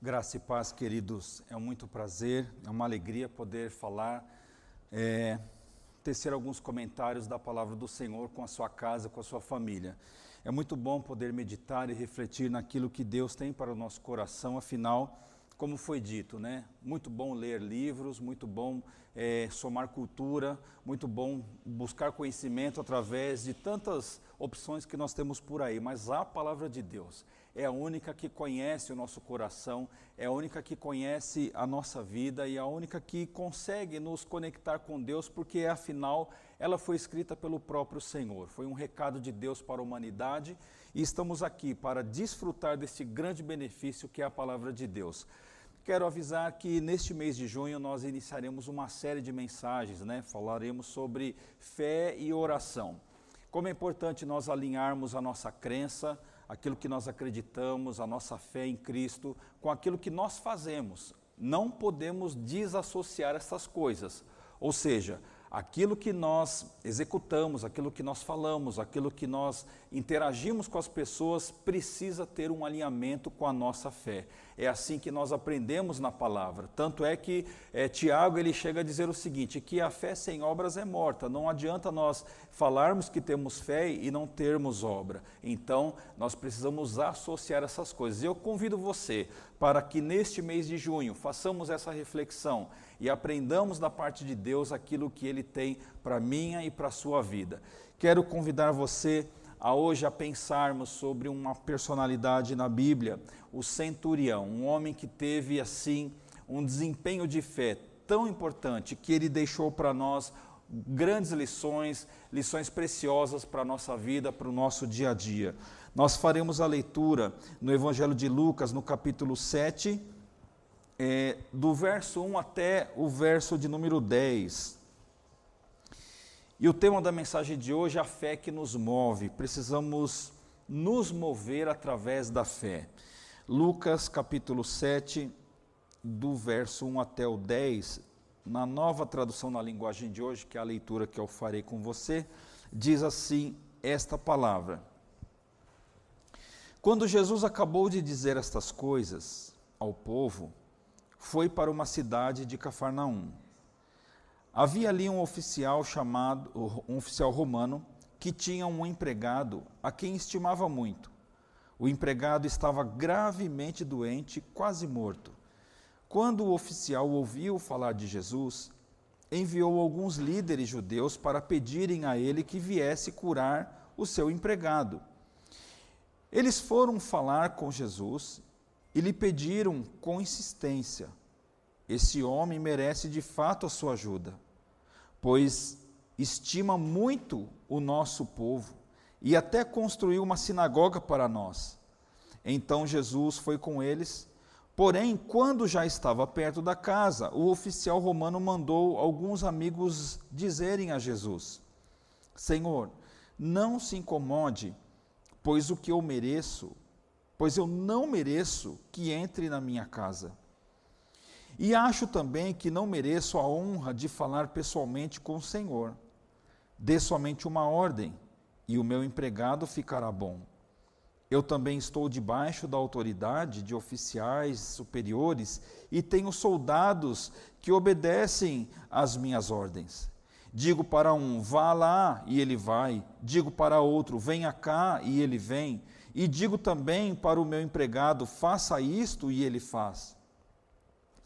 Graça e paz, queridos. É muito prazer, é uma alegria poder falar, é, tecer alguns comentários da palavra do Senhor com a sua casa, com a sua família. É muito bom poder meditar e refletir naquilo que Deus tem para o nosso coração, afinal, como foi dito, né? Muito bom ler livros, muito bom é, somar cultura, muito bom buscar conhecimento através de tantas opções que nós temos por aí, mas a palavra de Deus é a única que conhece o nosso coração, é a única que conhece a nossa vida e a única que consegue nos conectar com Deus, porque afinal ela foi escrita pelo próprio Senhor. Foi um recado de Deus para a humanidade e estamos aqui para desfrutar desse grande benefício que é a palavra de Deus. Quero avisar que neste mês de junho nós iniciaremos uma série de mensagens, né? Falaremos sobre fé e oração. Como é importante nós alinharmos a nossa crença, aquilo que nós acreditamos, a nossa fé em Cristo, com aquilo que nós fazemos. Não podemos desassociar essas coisas. Ou seja, aquilo que nós executamos, aquilo que nós falamos, aquilo que nós interagimos com as pessoas precisa ter um alinhamento com a nossa fé. É assim que nós aprendemos na palavra. Tanto é que é, Tiago ele chega a dizer o seguinte: que a fé sem obras é morta. Não adianta nós falarmos que temos fé e não termos obra. Então nós precisamos associar essas coisas. Eu convido você para que neste mês de junho façamos essa reflexão e aprendamos da parte de Deus aquilo que Ele tem para minha e para a sua vida. Quero convidar você a hoje a pensarmos sobre uma personalidade na Bíblia, o centurião, um homem que teve assim um desempenho de fé tão importante que ele deixou para nós grandes lições, lições preciosas para a nossa vida, para o nosso dia a dia. Nós faremos a leitura no Evangelho de Lucas, no capítulo 7, é, do verso 1 até o verso de número 10. E o tema da mensagem de hoje é a fé que nos move. Precisamos nos mover através da fé. Lucas capítulo 7, do verso 1 até o 10, na nova tradução na linguagem de hoje, que é a leitura que eu farei com você, diz assim esta palavra. Quando Jesus acabou de dizer estas coisas ao povo, foi para uma cidade de Cafarnaum. Havia ali um oficial chamado, um oficial romano, que tinha um empregado a quem estimava muito. O empregado estava gravemente doente, quase morto. Quando o oficial ouviu falar de Jesus, enviou alguns líderes judeus para pedirem a ele que viesse curar o seu empregado. Eles foram falar com Jesus e lhe pediram com insistência: Esse homem merece de fato a sua ajuda, pois estima muito o nosso povo e até construiu uma sinagoga para nós. Então Jesus foi com eles. Porém, quando já estava perto da casa, o oficial romano mandou alguns amigos dizerem a Jesus: Senhor, não se incomode, pois o que eu mereço pois eu não mereço que entre na minha casa. E acho também que não mereço a honra de falar pessoalmente com o Senhor. Dê somente uma ordem, e o meu empregado ficará bom. Eu também estou debaixo da autoridade de oficiais superiores e tenho soldados que obedecem às minhas ordens. Digo para um, vá lá, e ele vai. Digo para outro, venha cá, e ele vem. E digo também para o meu empregado: faça isto, e ele faz.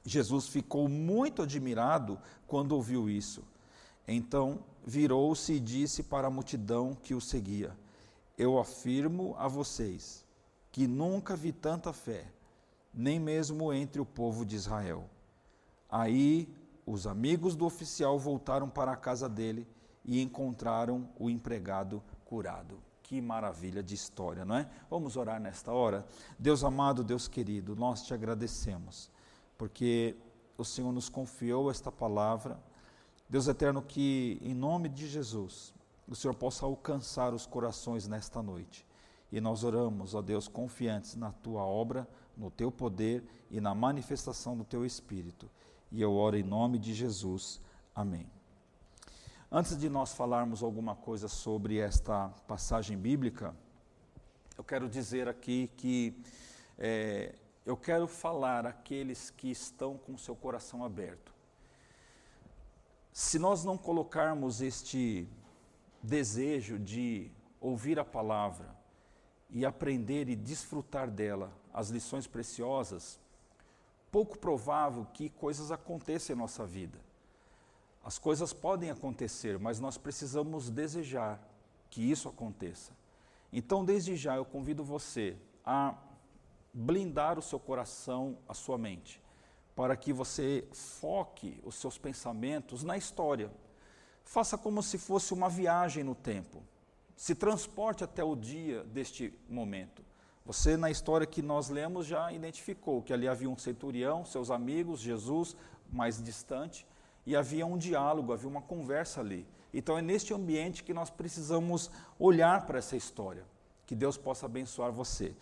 Jesus ficou muito admirado quando ouviu isso. Então virou-se e disse para a multidão que o seguia: Eu afirmo a vocês que nunca vi tanta fé, nem mesmo entre o povo de Israel. Aí os amigos do oficial voltaram para a casa dele e encontraram o empregado curado. Que maravilha de história, não é? Vamos orar nesta hora. Deus amado, Deus querido, nós te agradecemos, porque o Senhor nos confiou esta palavra. Deus eterno, que em nome de Jesus, o Senhor possa alcançar os corações nesta noite. E nós oramos, ó Deus, confiantes na tua obra, no teu poder e na manifestação do teu Espírito. E eu oro em nome de Jesus. Amém. Antes de nós falarmos alguma coisa sobre esta passagem bíblica, eu quero dizer aqui que é, eu quero falar àqueles que estão com seu coração aberto. Se nós não colocarmos este desejo de ouvir a palavra e aprender e desfrutar dela, as lições preciosas, pouco provável que coisas aconteçam em nossa vida. As coisas podem acontecer, mas nós precisamos desejar que isso aconteça. Então, desde já, eu convido você a blindar o seu coração, a sua mente, para que você foque os seus pensamentos na história. Faça como se fosse uma viagem no tempo. Se transporte até o dia deste momento. Você, na história que nós lemos, já identificou que ali havia um centurião, seus amigos, Jesus mais distante, e havia um diálogo, havia uma conversa ali. Então é neste ambiente que nós precisamos olhar para essa história. Que Deus possa abençoar você.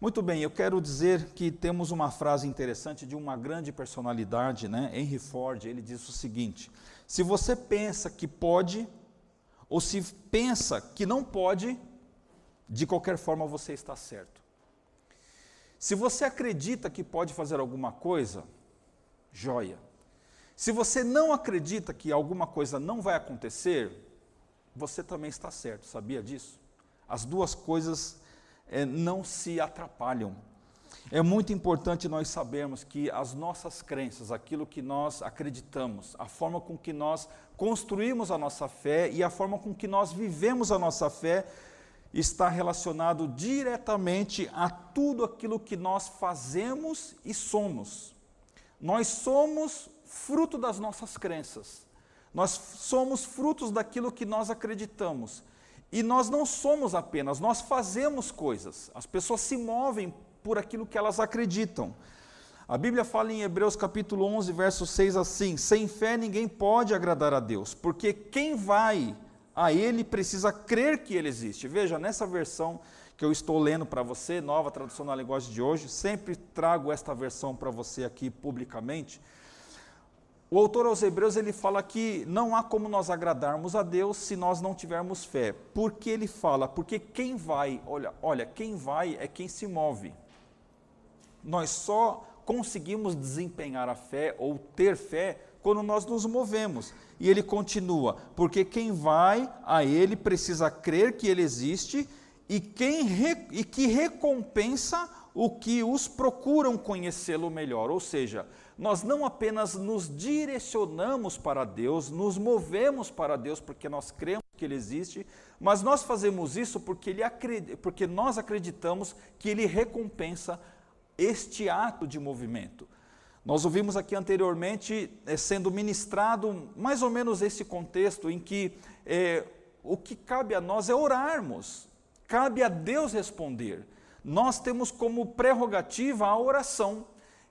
Muito bem, eu quero dizer que temos uma frase interessante de uma grande personalidade, né? Henry Ford, ele diz o seguinte: se você pensa que pode, ou se pensa que não pode, de qualquer forma você está certo. Se você acredita que pode fazer alguma coisa, joia. Se você não acredita que alguma coisa não vai acontecer, você também está certo, sabia disso? As duas coisas é, não se atrapalham. É muito importante nós sabermos que as nossas crenças, aquilo que nós acreditamos, a forma com que nós construímos a nossa fé e a forma com que nós vivemos a nossa fé está relacionado diretamente a tudo aquilo que nós fazemos e somos. Nós somos fruto das nossas crenças. Nós somos frutos daquilo que nós acreditamos. E nós não somos apenas, nós fazemos coisas. As pessoas se movem por aquilo que elas acreditam. A Bíblia fala em Hebreus capítulo 11, verso 6 assim: Sem fé ninguém pode agradar a Deus, porque quem vai a Ele precisa crer que Ele existe. Veja, nessa versão que eu estou lendo para você, nova tradução na linguagem de hoje, sempre trago esta versão para você aqui publicamente. O autor aos Hebreus ele fala que não há como nós agradarmos a Deus se nós não tivermos fé. Porque ele fala? Porque quem vai, olha, olha, quem vai é quem se move. Nós só conseguimos desempenhar a fé ou ter fé quando nós nos movemos. E ele continua: porque quem vai a ele precisa crer que ele existe e, quem e que recompensa o que os procuram conhecê-lo melhor. Ou seja, nós não apenas nos direcionamos para Deus, nos movemos para Deus porque nós cremos que Ele existe, mas nós fazemos isso porque, ele porque nós acreditamos que Ele recompensa este ato de movimento. Nós ouvimos aqui anteriormente é, sendo ministrado mais ou menos esse contexto em que é, o que cabe a nós é orarmos, cabe a Deus responder. Nós temos como prerrogativa a oração.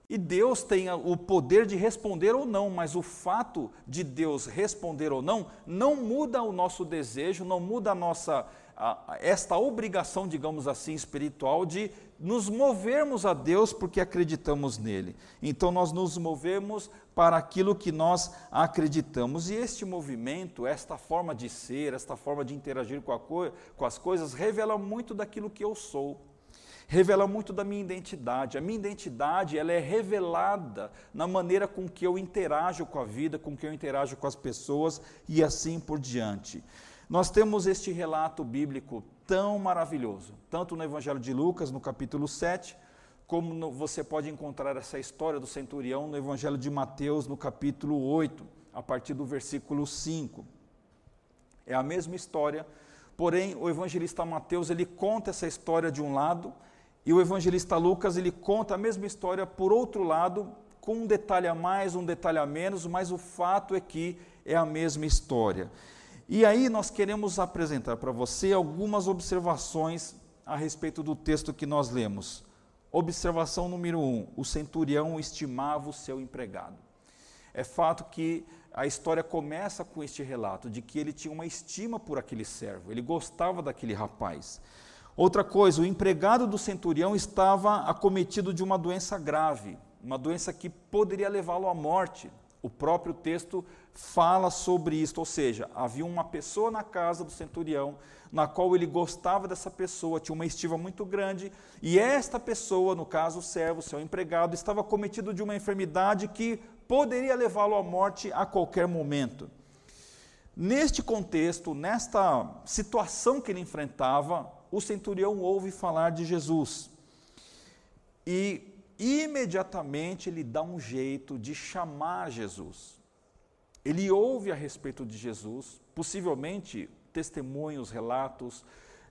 E Deus tem o poder de responder ou não, mas o fato de Deus responder ou não não muda o nosso desejo, não muda a nossa esta obrigação, digamos assim, espiritual de nos movermos a Deus porque acreditamos nele. Então nós nos movemos para aquilo que nós acreditamos. E este movimento, esta forma de ser, esta forma de interagir com, com as coisas, revela muito daquilo que eu sou revela muito da minha identidade. A minha identidade ela é revelada na maneira com que eu interajo com a vida, com que eu interajo com as pessoas e assim por diante. Nós temos este relato bíblico tão maravilhoso, tanto no Evangelho de Lucas, no capítulo 7, como no, você pode encontrar essa história do centurião no Evangelho de Mateus, no capítulo 8, a partir do versículo 5. É a mesma história, porém o evangelista Mateus ele conta essa história de um lado e o evangelista Lucas ele conta a mesma história por outro lado, com um detalhe a mais, um detalhe a menos, mas o fato é que é a mesma história. E aí nós queremos apresentar para você algumas observações a respeito do texto que nós lemos. Observação número um: o centurião estimava o seu empregado. É fato que a história começa com este relato de que ele tinha uma estima por aquele servo, ele gostava daquele rapaz. Outra coisa, o empregado do centurião estava acometido de uma doença grave, uma doença que poderia levá-lo à morte. O próprio texto fala sobre isso, ou seja, havia uma pessoa na casa do centurião, na qual ele gostava dessa pessoa, tinha uma estima muito grande, e esta pessoa, no caso o servo, seu empregado, estava cometido de uma enfermidade que poderia levá-lo à morte a qualquer momento. Neste contexto, nesta situação que ele enfrentava, o centurião ouve falar de Jesus. E imediatamente ele dá um jeito de chamar Jesus. Ele ouve a respeito de Jesus, possivelmente testemunhos, relatos,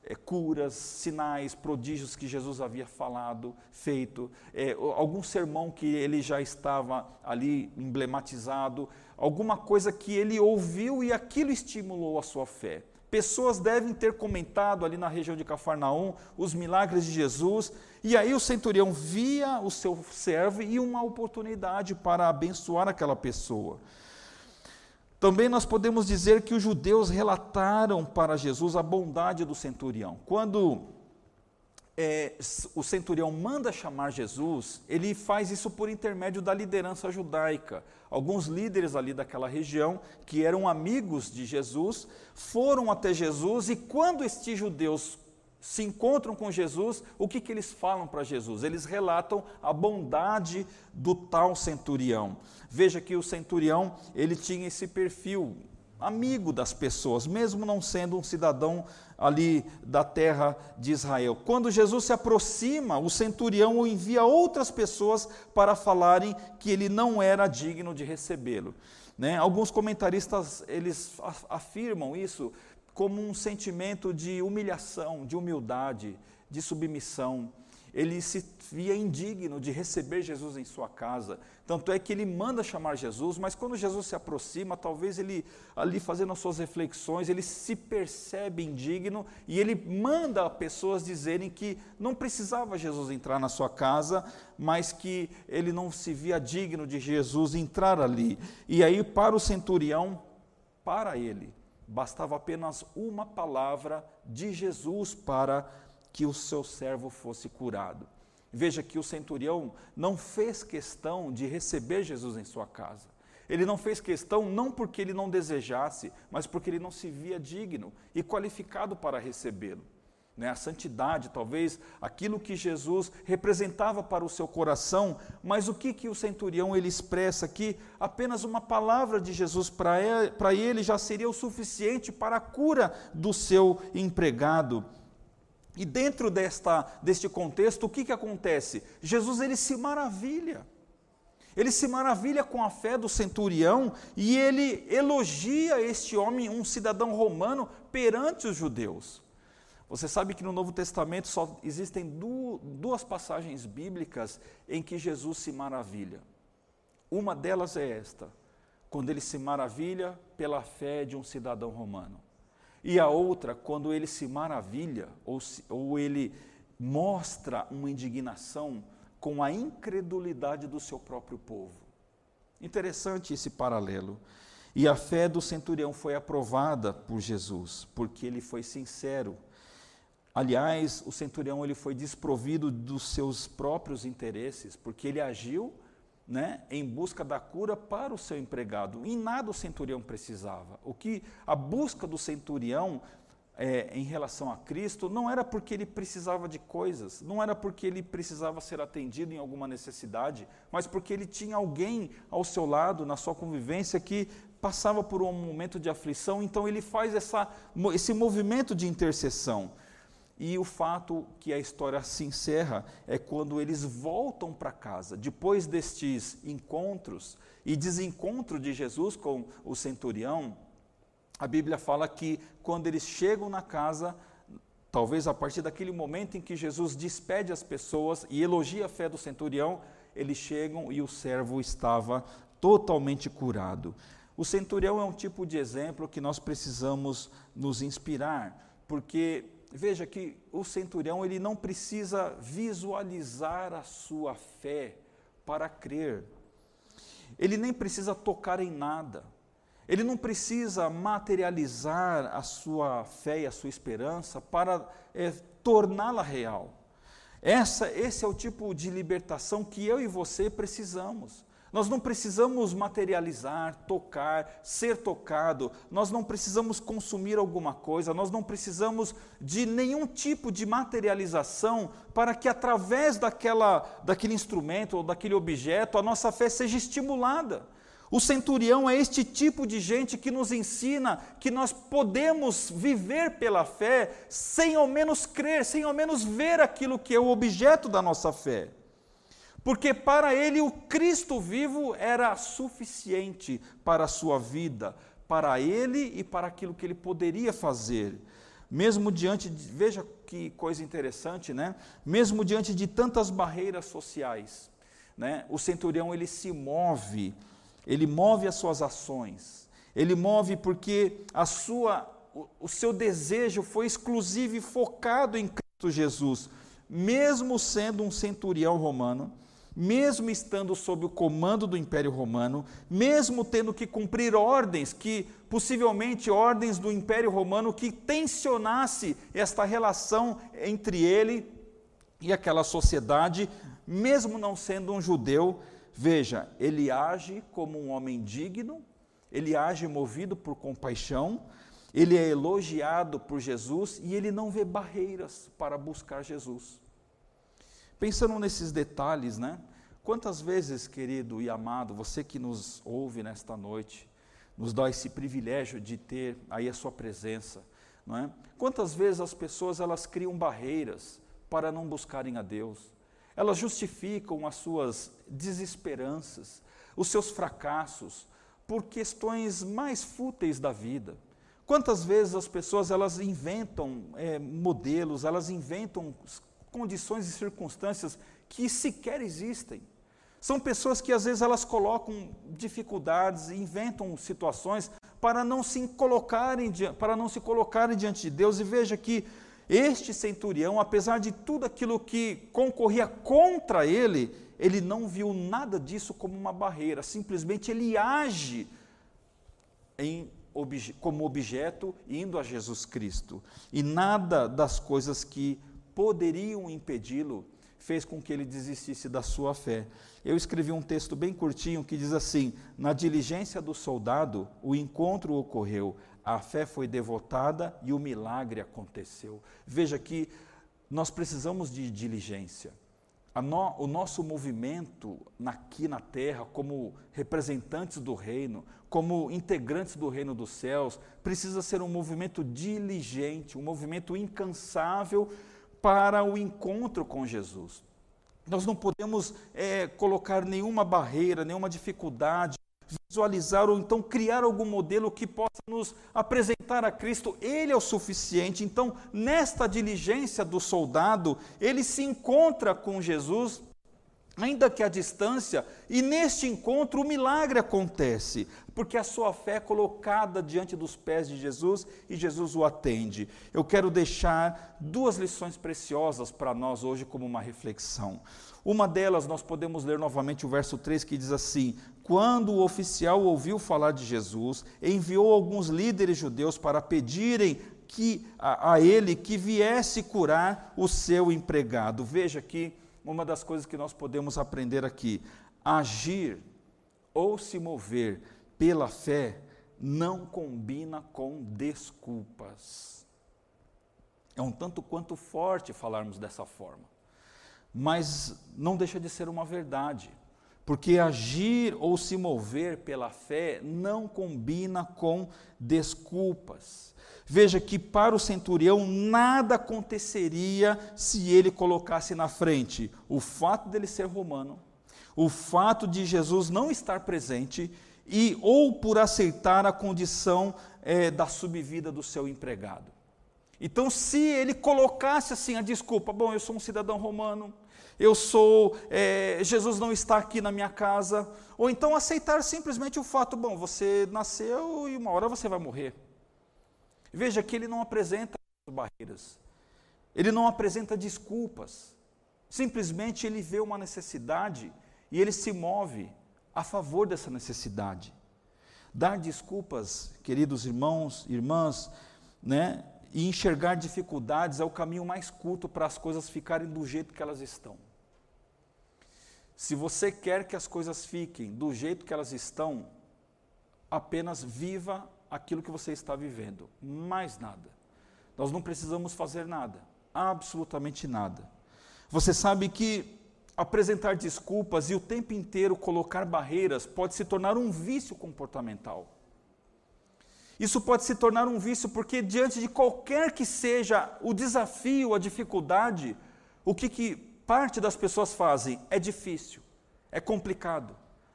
é, curas, sinais, prodígios que Jesus havia falado, feito, é, algum sermão que ele já estava ali emblematizado, alguma coisa que ele ouviu e aquilo estimulou a sua fé. Pessoas devem ter comentado ali na região de Cafarnaum os milagres de Jesus, e aí o centurião via o seu servo e uma oportunidade para abençoar aquela pessoa. Também nós podemos dizer que os judeus relataram para Jesus a bondade do centurião. Quando é, o centurião manda chamar Jesus, ele faz isso por intermédio da liderança judaica. Alguns líderes ali daquela região, que eram amigos de Jesus, foram até Jesus e quando estes judeus se encontram com Jesus, o que, que eles falam para Jesus? Eles relatam a bondade do tal centurião. Veja que o centurião, ele tinha esse perfil amigo das pessoas, mesmo não sendo um cidadão ali da terra de Israel. Quando Jesus se aproxima, o centurião envia outras pessoas para falarem que ele não era digno de recebê-lo. Né? Alguns comentaristas eles afirmam isso como um sentimento de humilhação, de humildade, de submissão ele se via indigno de receber Jesus em sua casa. Tanto é que ele manda chamar Jesus, mas quando Jesus se aproxima, talvez ele, ali fazendo as suas reflexões, ele se percebe indigno e ele manda pessoas dizerem que não precisava Jesus entrar na sua casa, mas que ele não se via digno de Jesus entrar ali. E aí, para o centurião, para ele, bastava apenas uma palavra de Jesus para que o seu servo fosse curado. Veja que o centurião não fez questão de receber Jesus em sua casa. Ele não fez questão não porque ele não desejasse, mas porque ele não se via digno e qualificado para recebê-lo. Né? A santidade, talvez aquilo que Jesus representava para o seu coração, mas o que, que o centurião ele expressa aqui? Apenas uma palavra de Jesus para ele, ele já seria o suficiente para a cura do seu empregado. E dentro desta, deste contexto, o que, que acontece? Jesus ele se maravilha. Ele se maravilha com a fé do centurião e ele elogia este homem, um cidadão romano, perante os judeus. Você sabe que no Novo Testamento só existem duas passagens bíblicas em que Jesus se maravilha. Uma delas é esta, quando ele se maravilha pela fé de um cidadão romano. E a outra, quando ele se maravilha ou, se, ou ele mostra uma indignação com a incredulidade do seu próprio povo. Interessante esse paralelo. E a fé do centurião foi aprovada por Jesus, porque ele foi sincero. Aliás, o centurião ele foi desprovido dos seus próprios interesses, porque ele agiu né, em busca da cura para o seu empregado. Em nada o centurião precisava. O que a busca do centurião é, em relação a Cristo não era porque ele precisava de coisas, não era porque ele precisava ser atendido em alguma necessidade, mas porque ele tinha alguém ao seu lado, na sua convivência, que passava por um momento de aflição, então ele faz essa, esse movimento de intercessão. E o fato que a história se encerra é quando eles voltam para casa, depois destes encontros e desencontro de Jesus com o centurião. A Bíblia fala que quando eles chegam na casa, talvez a partir daquele momento em que Jesus despede as pessoas e elogia a fé do centurião, eles chegam e o servo estava totalmente curado. O centurião é um tipo de exemplo que nós precisamos nos inspirar, porque veja que o centurião ele não precisa visualizar a sua fé para crer. Ele nem precisa tocar em nada. Ele não precisa materializar a sua fé e a sua esperança para é, torná-la real. Essa, esse é o tipo de libertação que eu e você precisamos. Nós não precisamos materializar, tocar, ser tocado, nós não precisamos consumir alguma coisa, nós não precisamos de nenhum tipo de materialização para que através daquela, daquele instrumento ou daquele objeto a nossa fé seja estimulada. O centurião é este tipo de gente que nos ensina que nós podemos viver pela fé sem ao menos crer, sem ao menos ver aquilo que é o objeto da nossa fé. Porque para ele o Cristo vivo era suficiente para a sua vida, para ele e para aquilo que ele poderia fazer. Mesmo diante de, veja que coisa interessante, né? Mesmo diante de tantas barreiras sociais, né? O centurião ele se move ele move as suas ações, ele move porque a sua, o, o seu desejo foi exclusivo e focado em Cristo Jesus, mesmo sendo um centurião romano, mesmo estando sob o comando do Império Romano, mesmo tendo que cumprir ordens que possivelmente ordens do Império Romano que tensionasse esta relação entre ele e aquela sociedade, mesmo não sendo um judeu, Veja, ele age como um homem digno, ele age movido por compaixão, ele é elogiado por Jesus e ele não vê barreiras para buscar Jesus. Pensando nesses detalhes, né? Quantas vezes, querido e amado, você que nos ouve nesta noite, nos dá esse privilégio de ter aí a sua presença, não é? Quantas vezes as pessoas elas criam barreiras para não buscarem a Deus? Elas justificam as suas desesperanças, os seus fracassos, por questões mais fúteis da vida. Quantas vezes as pessoas elas inventam é, modelos, elas inventam condições e circunstâncias que sequer existem. São pessoas que às vezes elas colocam dificuldades, inventam situações para não se colocarem, para não se colocarem diante de Deus. E veja que este centurião, apesar de tudo aquilo que concorria contra ele, ele não viu nada disso como uma barreira, simplesmente ele age em, como objeto indo a Jesus Cristo. E nada das coisas que poderiam impedi-lo fez com que ele desistisse da sua fé. Eu escrevi um texto bem curtinho que diz assim: Na diligência do soldado, o encontro ocorreu, a fé foi devotada e o milagre aconteceu. Veja que nós precisamos de diligência. No, o nosso movimento aqui na terra, como representantes do reino, como integrantes do reino dos céus, precisa ser um movimento diligente, um movimento incansável para o encontro com Jesus. Nós não podemos é, colocar nenhuma barreira, nenhuma dificuldade visualizar ou então criar algum modelo que possa nos apresentar a Cristo, ele é o suficiente. Então, nesta diligência do soldado, ele se encontra com Jesus, ainda que à distância, e neste encontro o milagre acontece, porque a sua fé é colocada diante dos pés de Jesus e Jesus o atende. Eu quero deixar duas lições preciosas para nós hoje como uma reflexão. Uma delas, nós podemos ler novamente o verso 3 que diz assim: Quando o oficial ouviu falar de Jesus, enviou alguns líderes judeus para pedirem que, a, a ele que viesse curar o seu empregado. Veja aqui uma das coisas que nós podemos aprender aqui: agir ou se mover pela fé não combina com desculpas. É um tanto quanto forte falarmos dessa forma mas não deixa de ser uma verdade, porque agir ou se mover pela fé não combina com desculpas. Veja que para o centurião nada aconteceria se ele colocasse na frente o fato dele ser romano, o fato de Jesus não estar presente e ou por aceitar a condição é, da subvida do seu empregado. Então, se ele colocasse assim a desculpa, bom, eu sou um cidadão romano, eu sou, é, Jesus não está aqui na minha casa, ou então aceitar simplesmente o fato, bom, você nasceu e uma hora você vai morrer. Veja que ele não apresenta barreiras, ele não apresenta desculpas, simplesmente ele vê uma necessidade e ele se move a favor dessa necessidade. Dar desculpas, queridos irmãos, irmãs, né, e enxergar dificuldades é o caminho mais curto para as coisas ficarem do jeito que elas estão. Se você quer que as coisas fiquem do jeito que elas estão, apenas viva aquilo que você está vivendo, mais nada. Nós não precisamos fazer nada, absolutamente nada. Você sabe que apresentar desculpas e o tempo inteiro colocar barreiras pode se tornar um vício comportamental. Isso pode se tornar um vício porque, diante de qualquer que seja o desafio, a dificuldade, o que, que parte das pessoas fazem? É difícil, é complicado,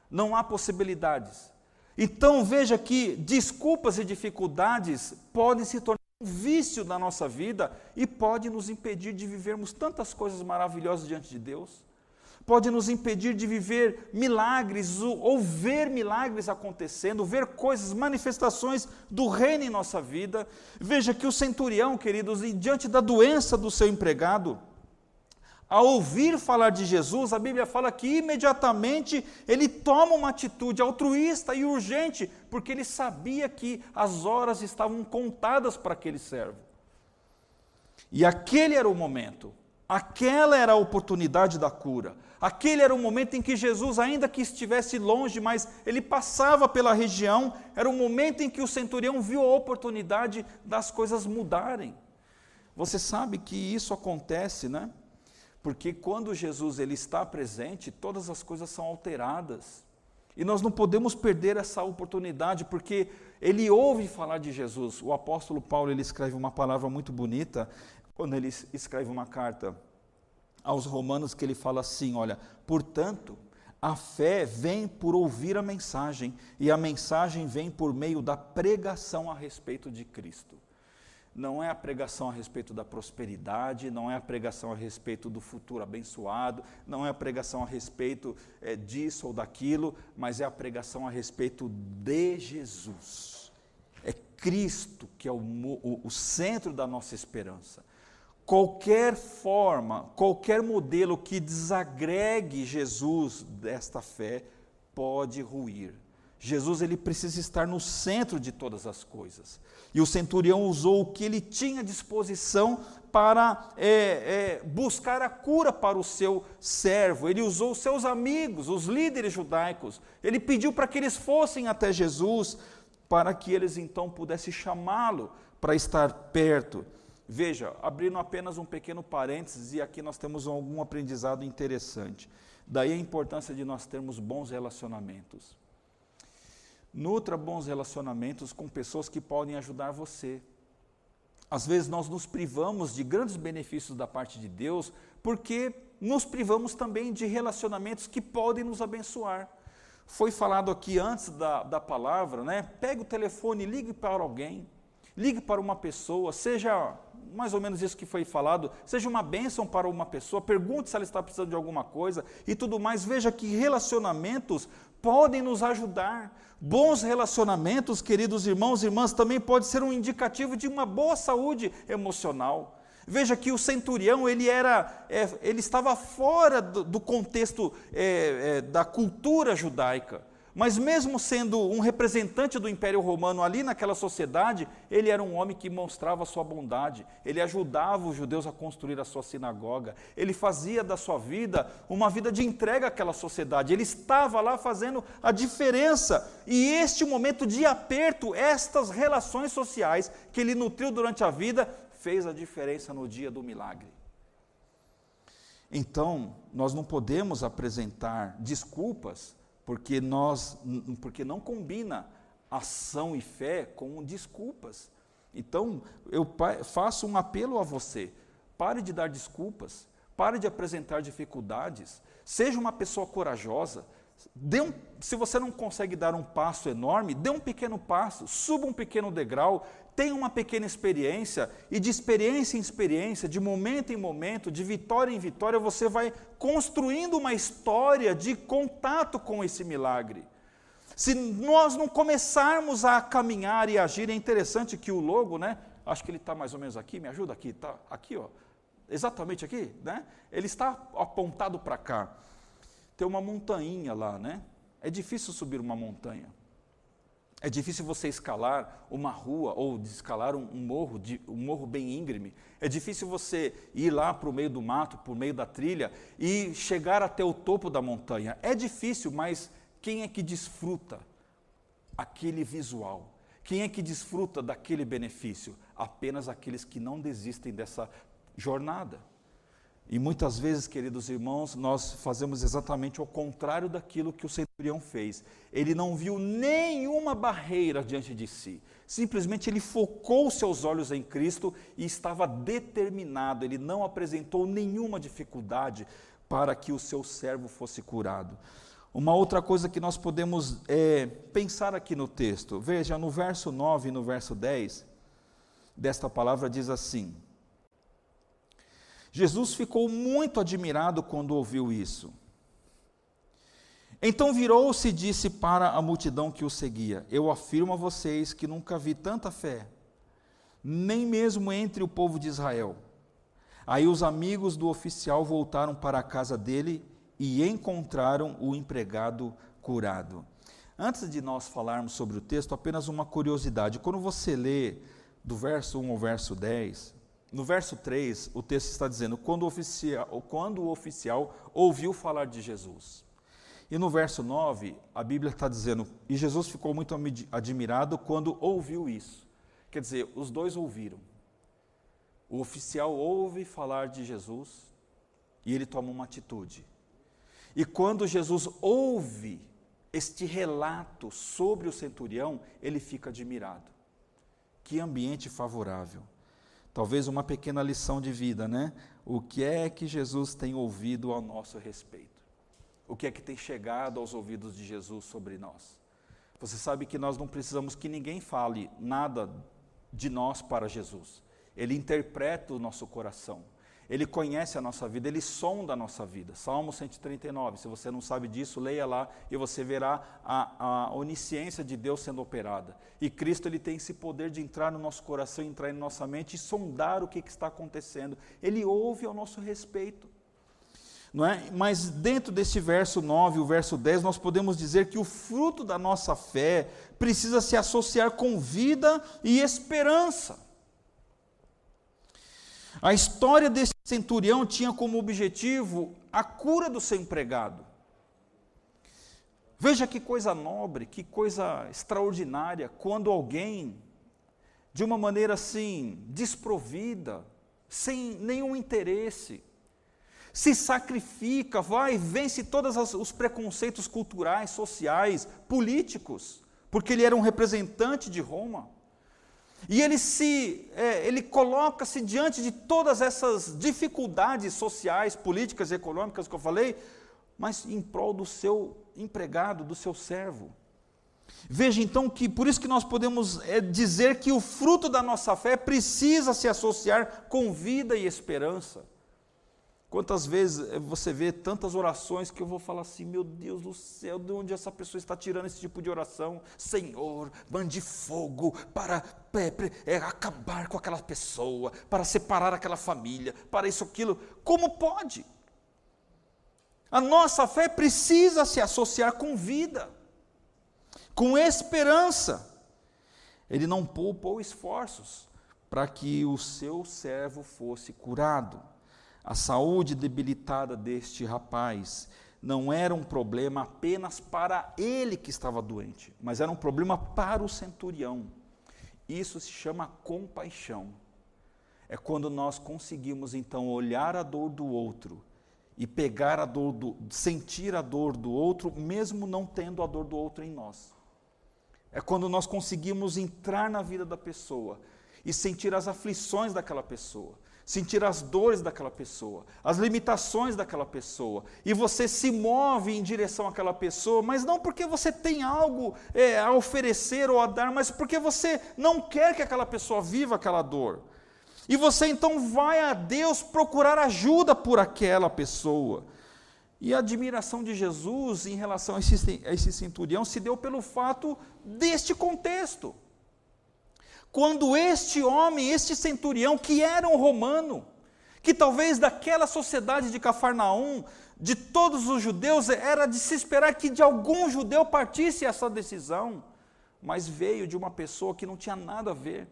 não há possibilidades. Então veja que desculpas e dificuldades podem se tornar um vício na nossa vida e pode nos impedir de vivermos tantas coisas maravilhosas diante de Deus. Pode nos impedir de viver milagres ou ver milagres acontecendo, ver coisas, manifestações do reino em nossa vida. Veja que o centurião, queridos, diante da doença do seu empregado, ao ouvir falar de Jesus, a Bíblia fala que imediatamente ele toma uma atitude altruísta e urgente, porque ele sabia que as horas estavam contadas para aquele servo. E aquele era o momento, aquela era a oportunidade da cura, aquele era o momento em que Jesus, ainda que estivesse longe, mas ele passava pela região, era o momento em que o centurião viu a oportunidade das coisas mudarem. Você sabe que isso acontece, né? Porque quando Jesus ele está presente, todas as coisas são alteradas. E nós não podemos perder essa oportunidade, porque ele ouve falar de Jesus. O apóstolo Paulo ele escreve uma palavra muito bonita quando ele escreve uma carta aos romanos que ele fala assim, olha, portanto, a fé vem por ouvir a mensagem, e a mensagem vem por meio da pregação a respeito de Cristo não é a pregação a respeito da prosperidade, não é a pregação a respeito do futuro abençoado, não é a pregação a respeito é, disso ou daquilo, mas é a pregação a respeito de Jesus. É Cristo que é o, o, o centro da nossa esperança. Qualquer forma, qualquer modelo que desagregue Jesus desta fé pode ruir Jesus ele precisa estar no centro de todas as coisas. E o centurião usou o que ele tinha à disposição para é, é, buscar a cura para o seu servo. Ele usou os seus amigos, os líderes judaicos. Ele pediu para que eles fossem até Jesus, para que eles então pudessem chamá-lo para estar perto. Veja, abrindo apenas um pequeno parênteses, e aqui nós temos algum aprendizado interessante. Daí a importância de nós termos bons relacionamentos. Nutra bons relacionamentos com pessoas que podem ajudar você. Às vezes nós nos privamos de grandes benefícios da parte de Deus porque nos privamos também de relacionamentos que podem nos abençoar. Foi falado aqui antes da, da palavra, né? Pegue o telefone, ligue para alguém, ligue para uma pessoa, seja mais ou menos isso que foi falado, seja uma bênção para uma pessoa, pergunte se ela está precisando de alguma coisa e tudo mais. Veja que relacionamentos podem nos ajudar. Bons relacionamentos, queridos irmãos e irmãs, também pode ser um indicativo de uma boa saúde emocional. Veja que o centurião ele era, é, ele estava fora do, do contexto é, é, da cultura judaica. Mas, mesmo sendo um representante do Império Romano ali naquela sociedade, ele era um homem que mostrava sua bondade, ele ajudava os judeus a construir a sua sinagoga, ele fazia da sua vida uma vida de entrega àquela sociedade, ele estava lá fazendo a diferença. E este momento de aperto, estas relações sociais que ele nutriu durante a vida, fez a diferença no dia do milagre. Então, nós não podemos apresentar desculpas porque nós porque não combina ação e fé com desculpas. Então, eu faço um apelo a você: pare de dar desculpas, pare de apresentar dificuldades, seja uma pessoa corajosa. Dê um, se você não consegue dar um passo enorme, dê um pequeno passo, suba um pequeno degrau, tenha uma pequena experiência, e de experiência em experiência, de momento em momento, de vitória em vitória, você vai construindo uma história de contato com esse milagre. Se nós não começarmos a caminhar e agir, é interessante que o logo, né? Acho que ele está mais ou menos aqui, me ajuda aqui, tá aqui, ó, exatamente aqui, né? Ele está apontado para cá. Tem uma montanha lá, né? É difícil subir uma montanha. É difícil você escalar uma rua ou escalar um, um morro, de, um morro bem íngreme. É difícil você ir lá para o meio do mato, por meio da trilha e chegar até o topo da montanha. É difícil, mas quem é que desfruta aquele visual? Quem é que desfruta daquele benefício? Apenas aqueles que não desistem dessa jornada. E muitas vezes, queridos irmãos, nós fazemos exatamente o contrário daquilo que o centurião fez. Ele não viu nenhuma barreira diante de si. Simplesmente ele focou seus olhos em Cristo e estava determinado, ele não apresentou nenhuma dificuldade para que o seu servo fosse curado. Uma outra coisa que nós podemos é, pensar aqui no texto, veja, no verso 9 e no verso 10, desta palavra diz assim: Jesus ficou muito admirado quando ouviu isso. Então virou-se e disse para a multidão que o seguia: Eu afirmo a vocês que nunca vi tanta fé, nem mesmo entre o povo de Israel. Aí os amigos do oficial voltaram para a casa dele e encontraram o empregado curado. Antes de nós falarmos sobre o texto, apenas uma curiosidade. Quando você lê do verso 1 ao verso 10, no verso 3, o texto está dizendo: quando o oficial, quando o oficial ouviu falar de Jesus. E no verso 9, a Bíblia está dizendo: e Jesus ficou muito admirado quando ouviu isso. Quer dizer, os dois ouviram. O oficial ouve falar de Jesus e ele toma uma atitude. E quando Jesus ouve este relato sobre o centurião, ele fica admirado. Que ambiente favorável. Talvez uma pequena lição de vida, né? O que é que Jesus tem ouvido ao nosso respeito? O que é que tem chegado aos ouvidos de Jesus sobre nós? Você sabe que nós não precisamos que ninguém fale nada de nós para Jesus. Ele interpreta o nosso coração. Ele conhece a nossa vida, ele sonda a nossa vida. Salmo 139. Se você não sabe disso, leia lá e você verá a, a onisciência de Deus sendo operada. E Cristo ele tem esse poder de entrar no nosso coração, entrar em nossa mente e sondar o que, que está acontecendo. Ele ouve ao nosso respeito. Não é? Mas dentro desse verso 9, o verso 10, nós podemos dizer que o fruto da nossa fé precisa se associar com vida e esperança. A história desse centurião tinha como objetivo a cura do seu empregado. Veja que coisa nobre, que coisa extraordinária, quando alguém, de uma maneira assim, desprovida, sem nenhum interesse, se sacrifica, vai, vence todos os preconceitos culturais, sociais, políticos, porque ele era um representante de Roma. E ele se, é, ele coloca-se diante de todas essas dificuldades sociais, políticas e econômicas que eu falei, mas em prol do seu empregado, do seu servo. Veja então que por isso que nós podemos é, dizer que o fruto da nossa fé precisa se associar com vida e esperança. Quantas vezes eh, você vê tantas orações que eu vou falar assim, meu Deus do céu, de onde essa pessoa está tirando esse tipo de oração? Senhor, mande fogo para é, é, acabar com aquela pessoa, para separar aquela família, para isso, aquilo. Como pode? A nossa fé precisa se associar com vida, com esperança. Ele não poupou esforços para que o seu servo fosse curado. A saúde debilitada deste rapaz não era um problema apenas para ele que estava doente, mas era um problema para o centurião. Isso se chama compaixão. É quando nós conseguimos então olhar a dor do outro e pegar a dor do sentir a dor do outro, mesmo não tendo a dor do outro em nós. É quando nós conseguimos entrar na vida da pessoa e sentir as aflições daquela pessoa sentir as dores daquela pessoa, as limitações daquela pessoa, e você se move em direção àquela pessoa, mas não porque você tem algo é, a oferecer ou a dar, mas porque você não quer que aquela pessoa viva aquela dor. E você então vai a Deus procurar ajuda por aquela pessoa. E a admiração de Jesus em relação a esse, a esse centurião se deu pelo fato deste contexto quando este homem, este centurião, que era um romano, que talvez daquela sociedade de Cafarnaum, de todos os judeus, era de se esperar que de algum judeu partisse essa decisão, mas veio de uma pessoa que não tinha nada a ver.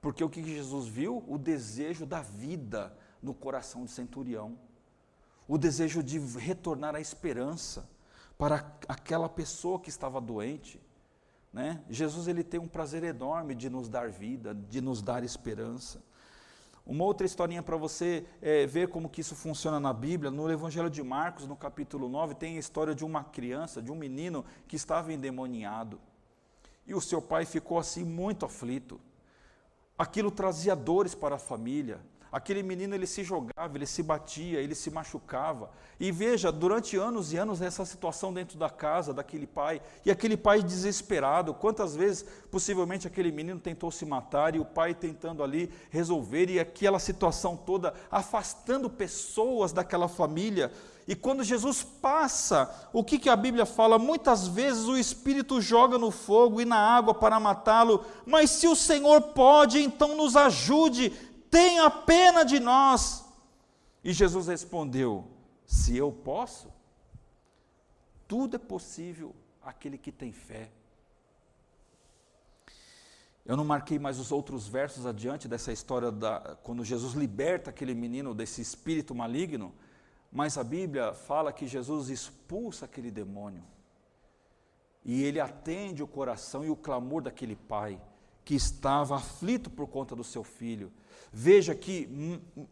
Porque o que Jesus viu? O desejo da vida no coração do centurião, o desejo de retornar à esperança para aquela pessoa que estava doente. Né? Jesus ele tem um prazer enorme de nos dar vida, de nos dar esperança. Uma outra historinha para você é, ver como que isso funciona na Bíblia, no Evangelho de Marcos, no capítulo 9, tem a história de uma criança, de um menino que estava endemoniado. E o seu pai ficou assim muito aflito. Aquilo trazia dores para a família, Aquele menino ele se jogava, ele se batia, ele se machucava. E veja, durante anos e anos essa situação dentro da casa daquele pai, e aquele pai desesperado, quantas vezes possivelmente aquele menino tentou se matar e o pai tentando ali resolver e aquela situação toda afastando pessoas daquela família. E quando Jesus passa, o que, que a Bíblia fala? Muitas vezes o Espírito joga no fogo e na água para matá-lo, mas se o Senhor pode, então nos ajude tenha pena de nós. E Jesus respondeu: Se eu posso, tudo é possível aquele que tem fé. Eu não marquei mais os outros versos adiante dessa história da quando Jesus liberta aquele menino desse espírito maligno, mas a Bíblia fala que Jesus expulsa aquele demônio. E ele atende o coração e o clamor daquele pai que estava aflito por conta do seu filho. Veja que hum, hum,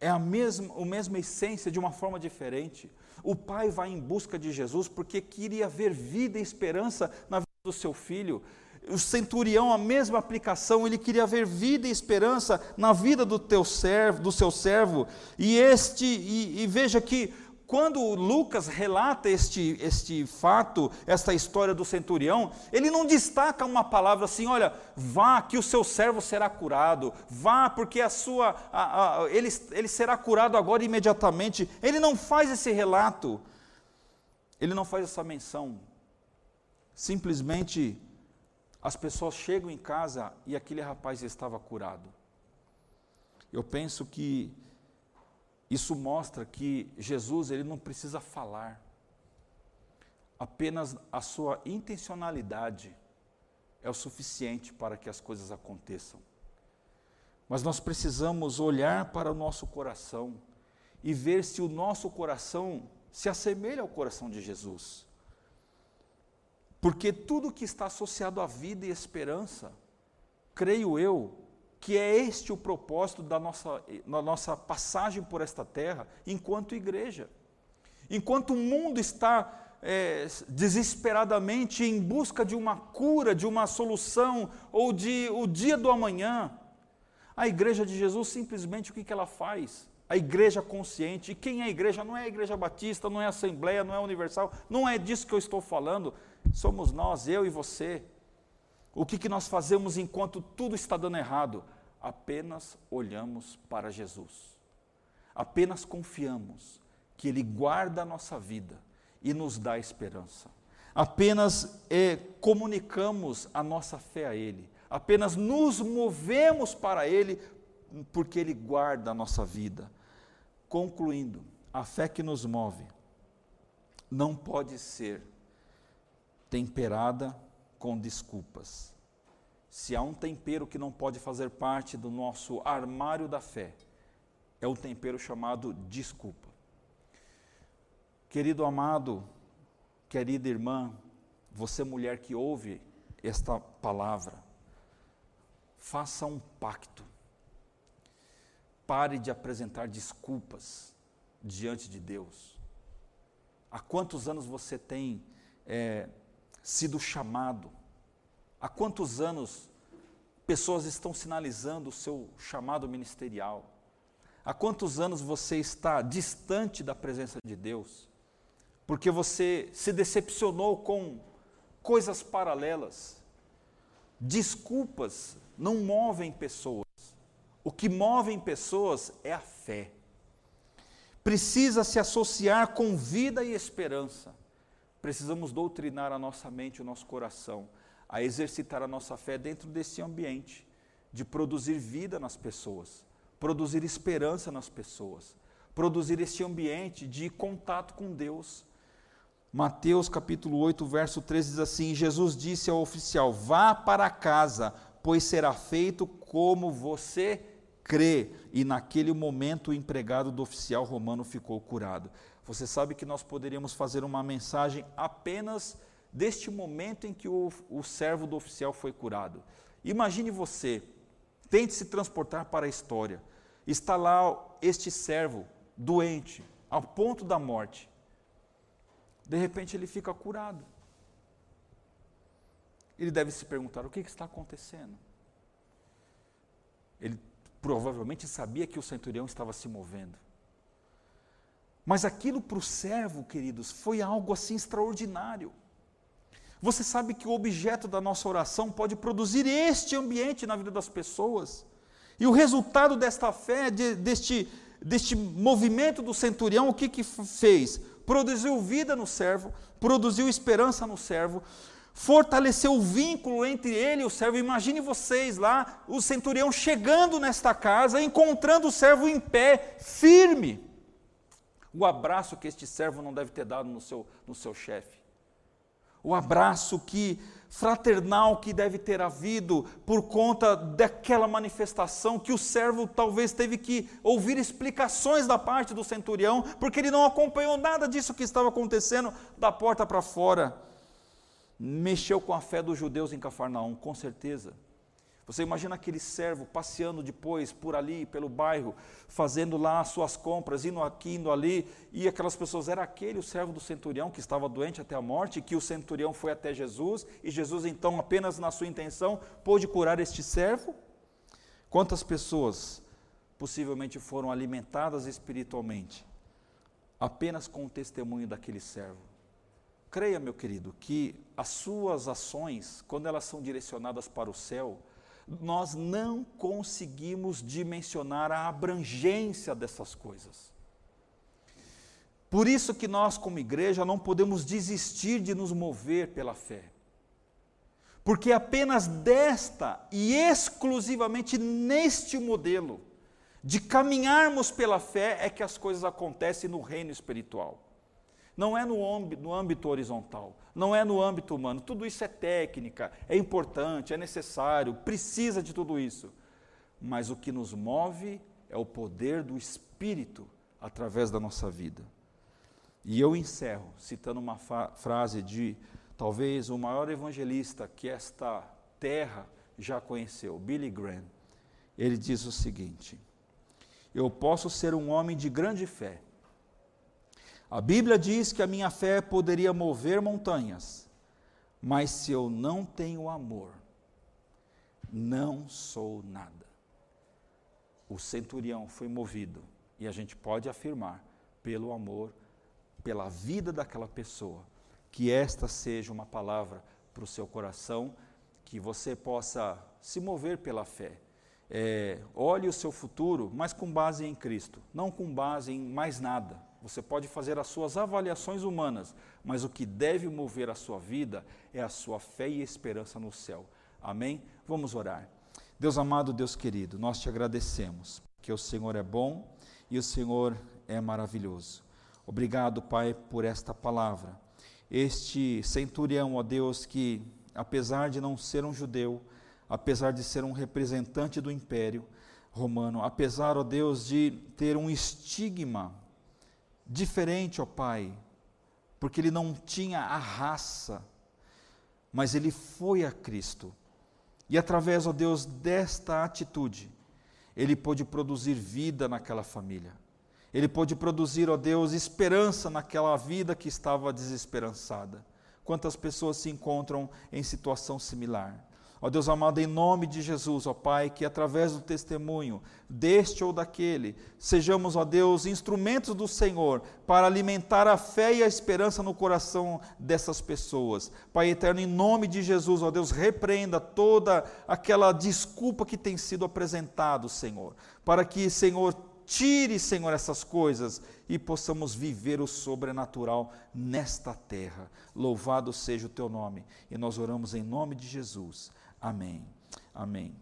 é a mesma, a mesma essência de uma forma diferente. O pai vai em busca de Jesus porque queria ver vida e esperança na vida do seu filho. O centurião, a mesma aplicação, ele queria ver vida e esperança na vida do teu servo, do seu servo. E este, e, e veja que quando Lucas relata este, este fato, esta história do centurião, ele não destaca uma palavra assim, olha, vá que o seu servo será curado, vá porque a sua, a, a, ele, ele será curado agora imediatamente. Ele não faz esse relato, ele não faz essa menção. Simplesmente as pessoas chegam em casa e aquele rapaz estava curado. Eu penso que isso mostra que Jesus ele não precisa falar. Apenas a sua intencionalidade é o suficiente para que as coisas aconteçam. Mas nós precisamos olhar para o nosso coração e ver se o nosso coração se assemelha ao coração de Jesus. Porque tudo que está associado à vida e esperança, creio eu, que é este o propósito da nossa, da nossa passagem por esta terra enquanto igreja. Enquanto o mundo está é, desesperadamente em busca de uma cura, de uma solução, ou de o dia do amanhã, a igreja de Jesus simplesmente o que, que ela faz? A igreja consciente. E quem é a igreja? Não é a igreja batista, não é a assembleia, não é a universal, não é disso que eu estou falando. Somos nós, eu e você. O que, que nós fazemos enquanto tudo está dando errado? Apenas olhamos para Jesus. Apenas confiamos que Ele guarda a nossa vida e nos dá esperança. Apenas é, comunicamos a nossa fé a Ele. Apenas nos movemos para Ele porque Ele guarda a nossa vida. Concluindo, a fé que nos move não pode ser temperada com desculpas. Se há um tempero que não pode fazer parte do nosso armário da fé, é o tempero chamado desculpa. Querido amado, querida irmã, você mulher que ouve esta palavra, faça um pacto. Pare de apresentar desculpas diante de Deus. Há quantos anos você tem é, sido chamado Há quantos anos pessoas estão sinalizando o seu chamado ministerial? Há quantos anos você está distante da presença de Deus? Porque você se decepcionou com coisas paralelas. Desculpas não movem pessoas. O que move pessoas é a fé. Precisa se associar com vida e esperança. Precisamos doutrinar a nossa mente, o nosso coração a exercitar a nossa fé dentro desse ambiente, de produzir vida nas pessoas, produzir esperança nas pessoas, produzir esse ambiente de contato com Deus. Mateus capítulo 8, verso 13 diz assim: Jesus disse ao oficial: Vá para casa, pois será feito como você crê. E naquele momento o empregado do oficial romano ficou curado. Você sabe que nós poderíamos fazer uma mensagem apenas deste momento em que o, o servo do oficial foi curado. Imagine você, tente se transportar para a história. Está lá este servo doente, ao ponto da morte de repente ele fica curado. Ele deve se perguntar: o que, que está acontecendo? Ele provavelmente sabia que o centurião estava se movendo. Mas aquilo para o servo, queridos, foi algo assim extraordinário. Você sabe que o objeto da nossa oração pode produzir este ambiente na vida das pessoas. E o resultado desta fé, de, deste, deste movimento do centurião, o que, que fez? produziu vida no servo, produziu esperança no servo, fortaleceu o vínculo entre ele e o servo. Imagine vocês lá, o centurião chegando nesta casa, encontrando o servo em pé, firme. O abraço que este servo não deve ter dado no seu, no seu chefe. O abraço que fraternal que deve ter havido por conta daquela manifestação que o servo talvez teve que ouvir explicações da parte do centurião, porque ele não acompanhou nada disso que estava acontecendo da porta para fora. Mexeu com a fé dos judeus em Cafarnaum, com certeza. Você imagina aquele servo passeando depois por ali, pelo bairro, fazendo lá as suas compras, indo aqui, indo ali, e aquelas pessoas, era aquele o servo do centurião que estava doente até a morte, que o centurião foi até Jesus, e Jesus então, apenas na sua intenção, pôde curar este servo? Quantas pessoas possivelmente foram alimentadas espiritualmente apenas com o testemunho daquele servo? Creia, meu querido, que as suas ações, quando elas são direcionadas para o céu, nós não conseguimos dimensionar a abrangência dessas coisas. Por isso que nós, como igreja, não podemos desistir de nos mover pela fé. Porque apenas desta e exclusivamente neste modelo de caminharmos pela fé é que as coisas acontecem no reino espiritual. Não é no âmbito, no âmbito horizontal, não é no âmbito humano. Tudo isso é técnica, é importante, é necessário, precisa de tudo isso. Mas o que nos move é o poder do Espírito através da nossa vida. E eu encerro citando uma frase de talvez o maior evangelista que esta terra já conheceu, Billy Graham. Ele diz o seguinte: Eu posso ser um homem de grande fé, a Bíblia diz que a minha fé poderia mover montanhas, mas se eu não tenho amor, não sou nada. O centurião foi movido, e a gente pode afirmar, pelo amor, pela vida daquela pessoa, que esta seja uma palavra para o seu coração, que você possa se mover pela fé. É, olhe o seu futuro, mas com base em Cristo, não com base em mais nada. Você pode fazer as suas avaliações humanas, mas o que deve mover a sua vida é a sua fé e esperança no céu. Amém? Vamos orar. Deus amado, Deus querido, nós te agradecemos, que o Senhor é bom e o Senhor é maravilhoso. Obrigado, Pai, por esta palavra. Este centurião, ó Deus, que apesar de não ser um judeu, apesar de ser um representante do império romano, apesar, ó Deus, de ter um estigma diferente, ó Pai, porque ele não tinha a raça, mas ele foi a Cristo. E através, ó Deus, desta atitude, ele pôde produzir vida naquela família. Ele pôde produzir, ó Deus, esperança naquela vida que estava desesperançada. Quantas pessoas se encontram em situação similar? Ó Deus amado, em nome de Jesus, ó Pai, que através do testemunho deste ou daquele, sejamos, ó Deus, instrumentos do Senhor para alimentar a fé e a esperança no coração dessas pessoas. Pai eterno, em nome de Jesus, ó Deus, repreenda toda aquela desculpa que tem sido apresentado, Senhor, para que, Senhor, tire, Senhor, essas coisas e possamos viver o sobrenatural nesta terra. Louvado seja o teu nome. E nós oramos em nome de Jesus. Amém. Amém.